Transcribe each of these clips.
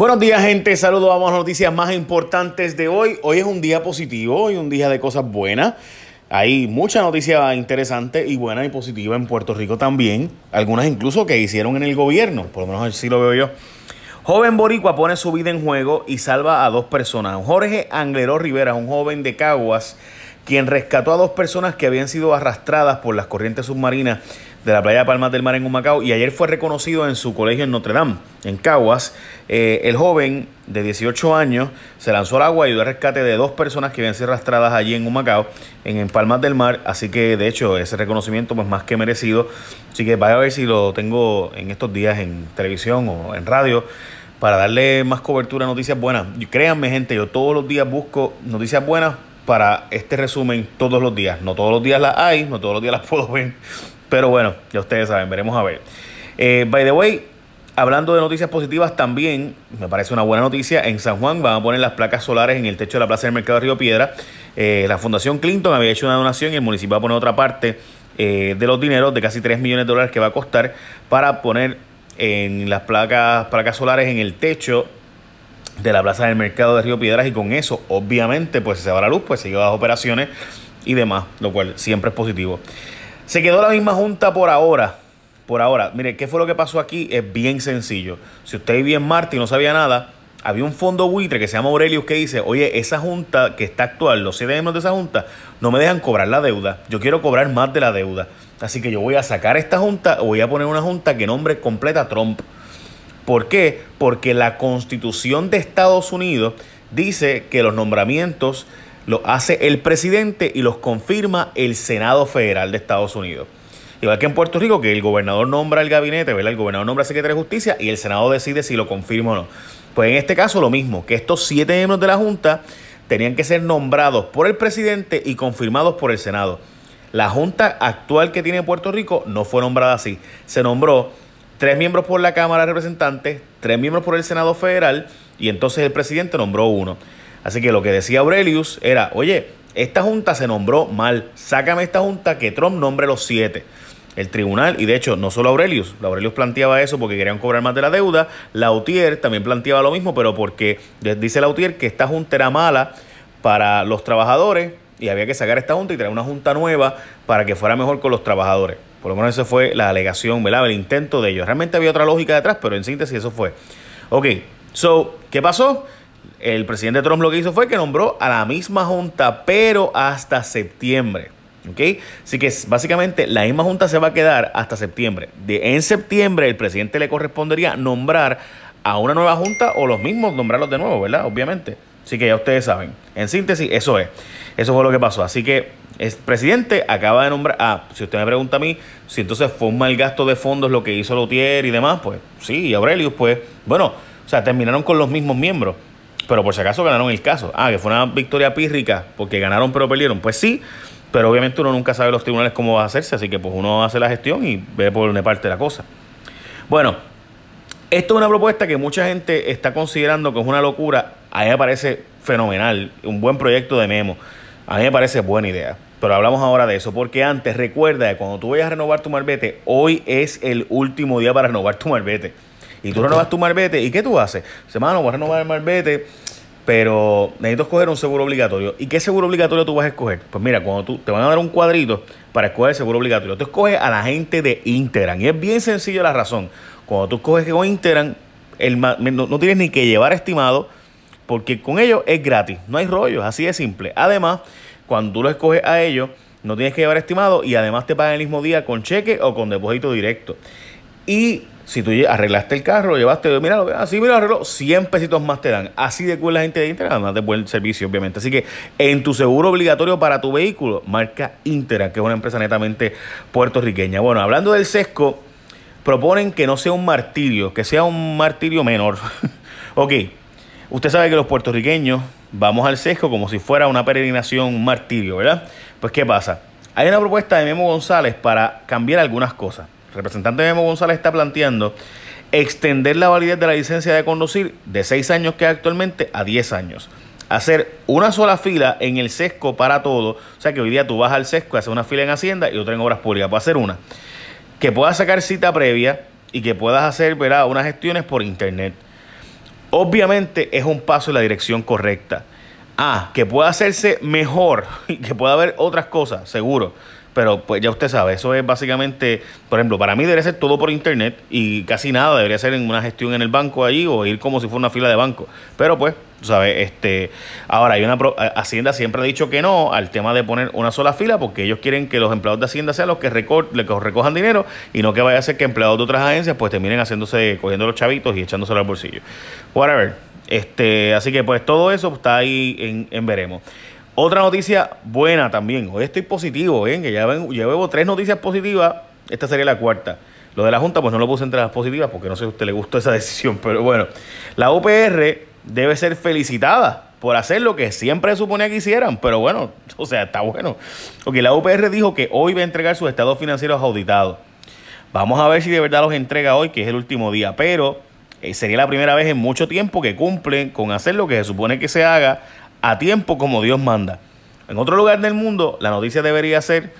Buenos días, gente. Saludos. Vamos a las noticias más importantes de hoy. Hoy es un día positivo, hoy un día de cosas buenas. Hay mucha noticia interesante y buena y positiva en Puerto Rico también. Algunas incluso que hicieron en el gobierno, por lo menos así lo veo yo. Joven boricua pone su vida en juego y salva a dos personas. Jorge Angleró Rivera, un joven de Caguas, quien rescató a dos personas que habían sido arrastradas por las corrientes submarinas de la playa de Palmas del Mar en Humacao y ayer fue reconocido en su colegio en Notre Dame, en Caguas. Eh, el joven de 18 años se lanzó al agua y dio el rescate de dos personas que habían sido arrastradas allí en Humacao, en, en Palmas del Mar, así que de hecho ese reconocimiento pues más que merecido. Así que vaya a ver si lo tengo en estos días en televisión o en radio para darle más cobertura a noticias buenas. Y créanme gente, yo todos los días busco noticias buenas para este resumen todos los días. No todos los días las hay, no todos los días las puedo ver, pero bueno, ya ustedes saben, veremos a ver. Eh, by the way, hablando de noticias positivas también, me parece una buena noticia, en San Juan van a poner las placas solares en el techo de la Plaza del Mercado de Río Piedra. Eh, la Fundación Clinton había hecho una donación y el municipio va a poner otra parte eh, de los dineros de casi 3 millones de dólares que va a costar para poner en las placas, placas solares en el techo de la Plaza del Mercado de Río Piedras y con eso obviamente pues se va la luz, pues sigue las operaciones y demás, lo cual siempre es positivo. Se quedó la misma junta por ahora. Por ahora, mire, ¿qué fue lo que pasó aquí? Es bien sencillo. Si usted vivía en Marte y no sabía nada, había un fondo buitre que se llama Aurelius que dice, oye, esa junta que está actual, los CDM de esa junta, no me dejan cobrar la deuda. Yo quiero cobrar más de la deuda. Así que yo voy a sacar esta junta voy a poner una junta que nombre completa Trump. ¿Por qué? Porque la constitución de Estados Unidos dice que los nombramientos lo hace el presidente y los confirma el Senado Federal de Estados Unidos. Igual que en Puerto Rico, que el gobernador nombra el gabinete, ¿verdad? El gobernador nombra al secretario de justicia y el Senado decide si lo confirma o no. Pues en este caso lo mismo, que estos siete miembros de la Junta tenían que ser nombrados por el presidente y confirmados por el Senado. La Junta actual que tiene Puerto Rico no fue nombrada así. Se nombró tres miembros por la Cámara de Representantes, tres miembros por el Senado Federal y entonces el presidente nombró uno. Así que lo que decía Aurelius era, oye, esta junta se nombró mal, sácame esta junta que Trump nombre los siete. El tribunal, y de hecho no solo Aurelius, Aurelius planteaba eso porque querían cobrar más de la deuda, Lautier también planteaba lo mismo, pero porque dice Lautier que esta junta era mala para los trabajadores y había que sacar esta junta y traer una junta nueva para que fuera mejor con los trabajadores. Por lo menos esa fue la alegación, ¿verdad? El intento de ellos. Realmente había otra lógica detrás, pero en síntesis eso fue. Ok, so, ¿qué pasó? el presidente Trump lo que hizo fue que nombró a la misma junta, pero hasta septiembre. ¿Ok? Así que básicamente la misma junta se va a quedar hasta septiembre. De, en septiembre el presidente le correspondería nombrar a una nueva junta o los mismos nombrarlos de nuevo, ¿verdad? Obviamente. Así que ya ustedes saben. En síntesis, eso es. Eso fue lo que pasó. Así que el presidente acaba de nombrar. Ah, si usted me pregunta a mí si entonces fue un mal gasto de fondos lo que hizo Lotier y demás, pues sí, y Aurelius, pues bueno, o sea, terminaron con los mismos miembros pero por si acaso ganaron el caso. Ah, que fue una victoria pírrica porque ganaron pero perdieron. Pues sí, pero obviamente uno nunca sabe los tribunales cómo va a hacerse, así que pues uno hace la gestión y ve por una parte la cosa. Bueno, esto es una propuesta que mucha gente está considerando que es una locura. A mí me parece fenomenal, un buen proyecto de memo. A mí me parece buena idea. Pero hablamos ahora de eso, porque antes recuerda que cuando tú vayas a renovar tu marbete, hoy es el último día para renovar tu marbete y tú renovas tu marbete, ¿y qué tú haces? Semana, voy a renovar el marbete, pero necesito escoger un seguro obligatorio. ¿Y qué seguro obligatorio tú vas a escoger? Pues mira, cuando tú te van a dar un cuadrito para escoger el seguro obligatorio, tú escoges a la gente de Interan. Y es bien sencillo la razón. Cuando tú escoges con Interan, el, no, no tienes ni que llevar estimado, porque con ellos es gratis, no hay rollos, así de simple. Además, cuando tú lo escoges a ellos, no tienes que llevar estimado y además te pagan el mismo día con cheque o con depósito directo. Y si tú arreglaste el carro, llevaste, mira, así mira, arregló, 100 pesitos más te dan. Así de cool la gente de Intera, además de buen servicio, obviamente. Así que en tu seguro obligatorio para tu vehículo, marca Intera, que es una empresa netamente puertorriqueña. Bueno, hablando del sesco, proponen que no sea un martirio, que sea un martirio menor. ok, usted sabe que los puertorriqueños vamos al sesco como si fuera una peregrinación, un martirio, ¿verdad? Pues, ¿qué pasa? Hay una propuesta de Memo González para cambiar algunas cosas representante Memo González está planteando extender la validez de la licencia de conducir de 6 años que actualmente a 10 años. Hacer una sola fila en el sesco para todo. O sea que hoy día tú vas al sesco, haces una fila en Hacienda y otra en Obras Públicas. Puedes hacer una. Que puedas sacar cita previa y que puedas hacer ¿verdad? unas gestiones por internet. Obviamente es un paso en la dirección correcta. Ah, que pueda hacerse mejor, que pueda haber otras cosas, seguro. Pero pues ya usted sabe, eso es básicamente, por ejemplo, para mí debería ser todo por internet y casi nada debería ser en una gestión en el banco ahí o ir como si fuera una fila de banco. Pero pues, sabes, este, ahora hay una Hacienda siempre ha dicho que no al tema de poner una sola fila porque ellos quieren que los empleados de Hacienda sean los que, recojan dinero y no que vaya a ser que empleados de otras agencias pues terminen haciéndose, cogiendo los chavitos y echándoselo al bolsillo. Whatever. Este, así que pues todo eso está ahí en, en veremos. Otra noticia buena también. Hoy estoy positivo, ¿eh? que ya, ven, veo tres noticias positivas. Esta sería la cuarta. Lo de la Junta, pues no lo puse entre las positivas porque no sé si a usted le gustó esa decisión. Pero bueno, la UPR debe ser felicitada por hacer lo que siempre suponía que hicieran. Pero bueno, o sea, está bueno. Porque la UPR dijo que hoy va a entregar sus estados financieros auditados. Vamos a ver si de verdad los entrega hoy, que es el último día. Pero eh, sería la primera vez en mucho tiempo que cumplen con hacer lo que se supone que se haga a tiempo como Dios manda. En otro lugar del mundo, la noticia debería ser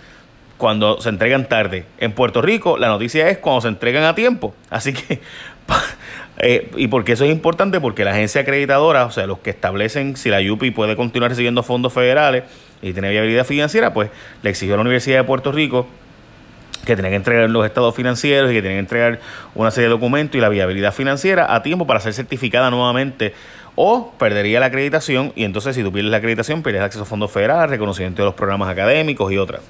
cuando se entregan tarde. En Puerto Rico, la noticia es cuando se entregan a tiempo. Así que, eh, y porque eso es importante, porque la agencia acreditadora, o sea, los que establecen si la UPI puede continuar recibiendo fondos federales y tiene viabilidad financiera, pues le exigió a la Universidad de Puerto Rico que tenía que entregar los estados financieros y que tenía que entregar una serie de documentos y la viabilidad financiera a tiempo para ser certificada nuevamente o perdería la acreditación y entonces si tú pierdes la acreditación pierdes acceso a fondos federales, reconocimiento de los programas académicos y otras.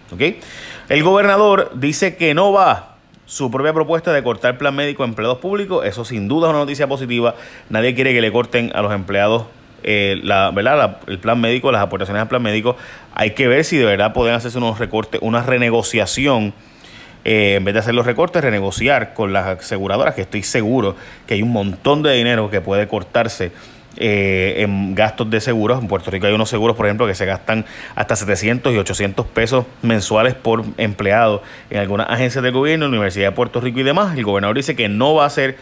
El gobernador dice que no va su propia propuesta de cortar plan médico a empleados públicos, eso sin duda es una noticia positiva, nadie quiere que le corten a los empleados eh, la, ¿verdad? el plan médico, las aportaciones al plan médico, hay que ver si de verdad pueden hacerse unos recortes, una renegociación eh, en vez de hacer los recortes, renegociar con las aseguradoras, que estoy seguro que hay un montón de dinero que puede cortarse eh, en gastos de seguros. En Puerto Rico hay unos seguros, por ejemplo, que se gastan hasta 700 y 800 pesos mensuales por empleado en algunas agencias de gobierno, Universidad de Puerto Rico y demás. El gobernador dice que no va a hacer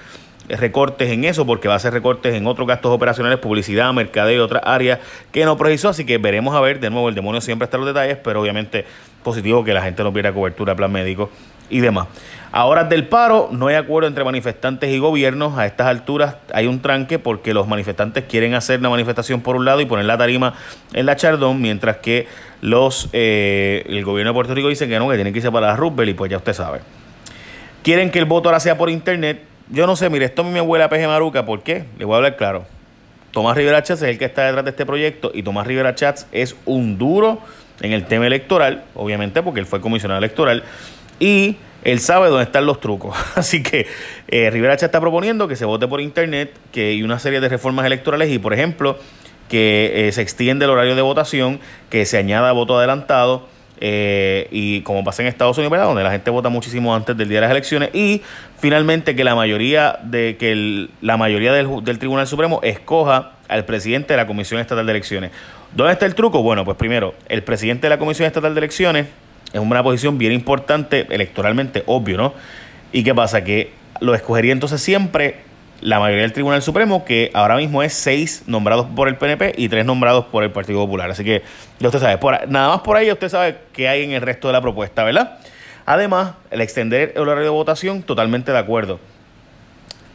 recortes en eso porque va a hacer recortes en otros gastos operacionales, publicidad, mercadeo y otras áreas que no precisó. Así que veremos a ver, de nuevo, el demonio siempre está en los detalles, pero obviamente positivo que la gente no pierda cobertura, plan médico y demás. A horas del paro no hay acuerdo entre manifestantes y gobiernos. A estas alturas hay un tranque porque los manifestantes quieren hacer la manifestación por un lado y poner la tarima en la Chardón, mientras que los eh, el gobierno de Puerto Rico dice que no, que tienen que irse para la Rubel y pues ya usted sabe. Quieren que el voto ahora sea por internet. Yo no sé, mire, esto a mí me huele a peje maruca. ¿Por qué? Le voy a hablar claro. Tomás Rivera Chats es el que está detrás de este proyecto y Tomás Rivera Chats es un duro en el tema electoral, obviamente porque él fue comisionado electoral y él sabe dónde están los trucos. Así que eh, Rivera Chats está proponiendo que se vote por internet, que hay una serie de reformas electorales y, por ejemplo, que eh, se extiende el horario de votación, que se añada voto adelantado eh, y como pasa en Estados Unidos, donde la gente vota muchísimo antes del día de las elecciones y finalmente que la mayoría de que la mayoría del, Tribunal Supremo escoja al presidente de la Comisión Estatal de Elecciones. ¿Dónde está el truco? Bueno, pues primero, el presidente de la Comisión Estatal de Elecciones es una posición bien importante electoralmente, obvio, ¿no? ¿Y qué pasa? Que lo escogería entonces siempre la mayoría del Tribunal Supremo, que ahora mismo es seis nombrados por el PNP y tres nombrados por el Partido Popular. Así que usted sabe, por, nada más por ahí usted sabe qué hay en el resto de la propuesta, ¿verdad? Además, el extender el horario de votación, totalmente de acuerdo.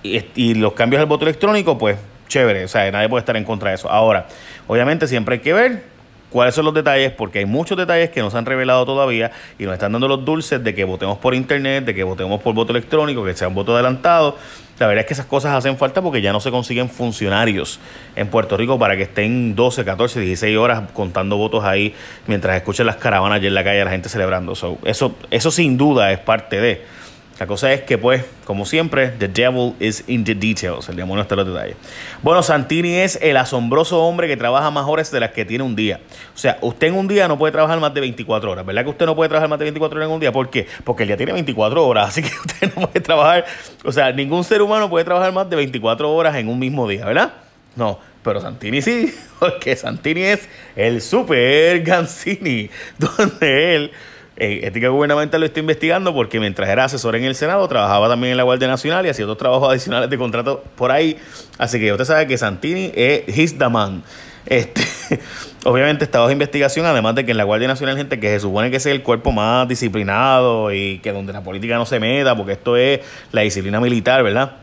Y, y los cambios del voto electrónico, pues chévere, o sea, nadie puede estar en contra de eso. Ahora, obviamente siempre hay que ver cuáles son los detalles, porque hay muchos detalles que no se han revelado todavía y nos están dando los dulces de que votemos por internet, de que votemos por voto electrónico, que sea un voto adelantado. La verdad es que esas cosas hacen falta porque ya no se consiguen funcionarios en Puerto Rico para que estén 12, 14, 16 horas contando votos ahí mientras escuchen las caravanas allá en la calle, la gente celebrando. eso, eso sin duda es parte de. La cosa es que, pues, como siempre, the devil is in the details. El demonio está en los detalles. Bueno, Santini es el asombroso hombre que trabaja más horas de las que tiene un día. O sea, usted en un día no puede trabajar más de 24 horas. ¿Verdad que usted no puede trabajar más de 24 horas en un día? ¿Por qué? Porque el día tiene 24 horas. Así que usted no puede trabajar. O sea, ningún ser humano puede trabajar más de 24 horas en un mismo día, ¿verdad? No. Pero Santini sí, porque Santini es el super Gansini, donde él eh, ética gubernamental lo estoy investigando porque mientras era asesor en el Senado, trabajaba también en la Guardia Nacional y hacía otros trabajos adicionales de contrato por ahí. Así que usted sabe que Santini es his the. Este, obviamente está bajo investigación, además de que en la Guardia Nacional hay gente que se supone que es el cuerpo más disciplinado y que donde la política no se meta, porque esto es la disciplina militar, ¿verdad?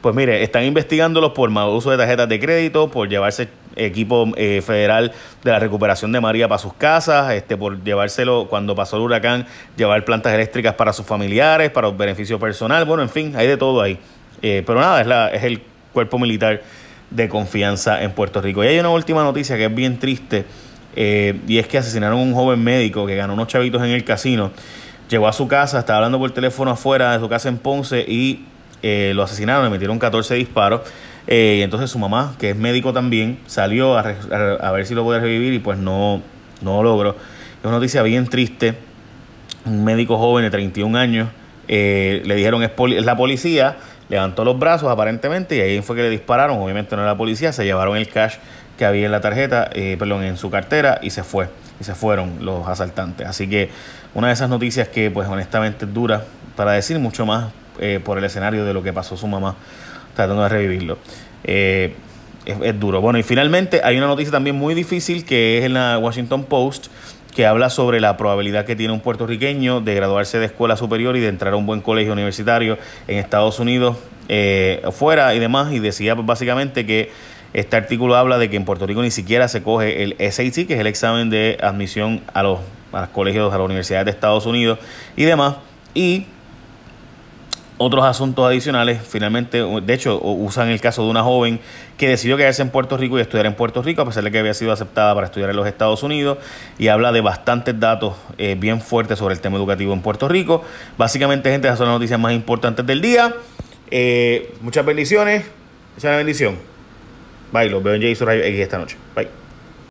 Pues mire, están investigándolos por mal uso de tarjetas de crédito, por llevarse equipo eh, federal de la recuperación de María para sus casas, este, por llevárselo cuando pasó el huracán, llevar plantas eléctricas para sus familiares, para beneficio personal, bueno, en fin, hay de todo ahí. Eh, pero nada, es, la, es el cuerpo militar de confianza en Puerto Rico. Y hay una última noticia que es bien triste, eh, y es que asesinaron a un joven médico que ganó unos chavitos en el casino, llegó a su casa, estaba hablando por teléfono afuera de su casa en Ponce y eh, lo asesinaron, le metieron 14 disparos. Eh, y entonces su mamá, que es médico también, salió a, ver si lo puede revivir y pues no, no logró. Es una noticia bien triste. Un médico joven de 31 años, le dijeron es la policía, levantó los brazos aparentemente y ahí fue que le dispararon. Obviamente no era la policía, se llevaron el cash que había en la tarjeta, perdón, en su cartera y se fue. Y se fueron los asaltantes. Así que una de esas noticias que pues honestamente es dura para decir mucho más eh, por el escenario de lo que pasó su mamá tratando de revivirlo. Eh, es, duro. Bueno, y finalmente hay una noticia también muy difícil que es en la Washington Post que habla sobre la probabilidad que tiene un puertorriqueño de graduarse de escuela superior y de entrar a un buen colegio universitario en Estados Unidos, eh, fuera y demás, y decía básicamente que este artículo habla de que en Puerto Rico ni siquiera se coge el SAT, que es el examen de admisión a los, a los colegios, a las universidades de Estados Unidos y demás, y otros asuntos adicionales. Finalmente, de hecho, usan el caso de una joven que decidió quedarse en Puerto Rico y estudiar en Puerto Rico, a pesar de que había sido aceptada para estudiar en los Estados Unidos, y habla de bastantes datos eh, bien fuertes sobre el tema educativo en Puerto Rico. Básicamente, gente, esas son las noticias más importantes del día. Eh, muchas bendiciones. Muchas bendición. Bye, los veo en Jason esta noche. Bye.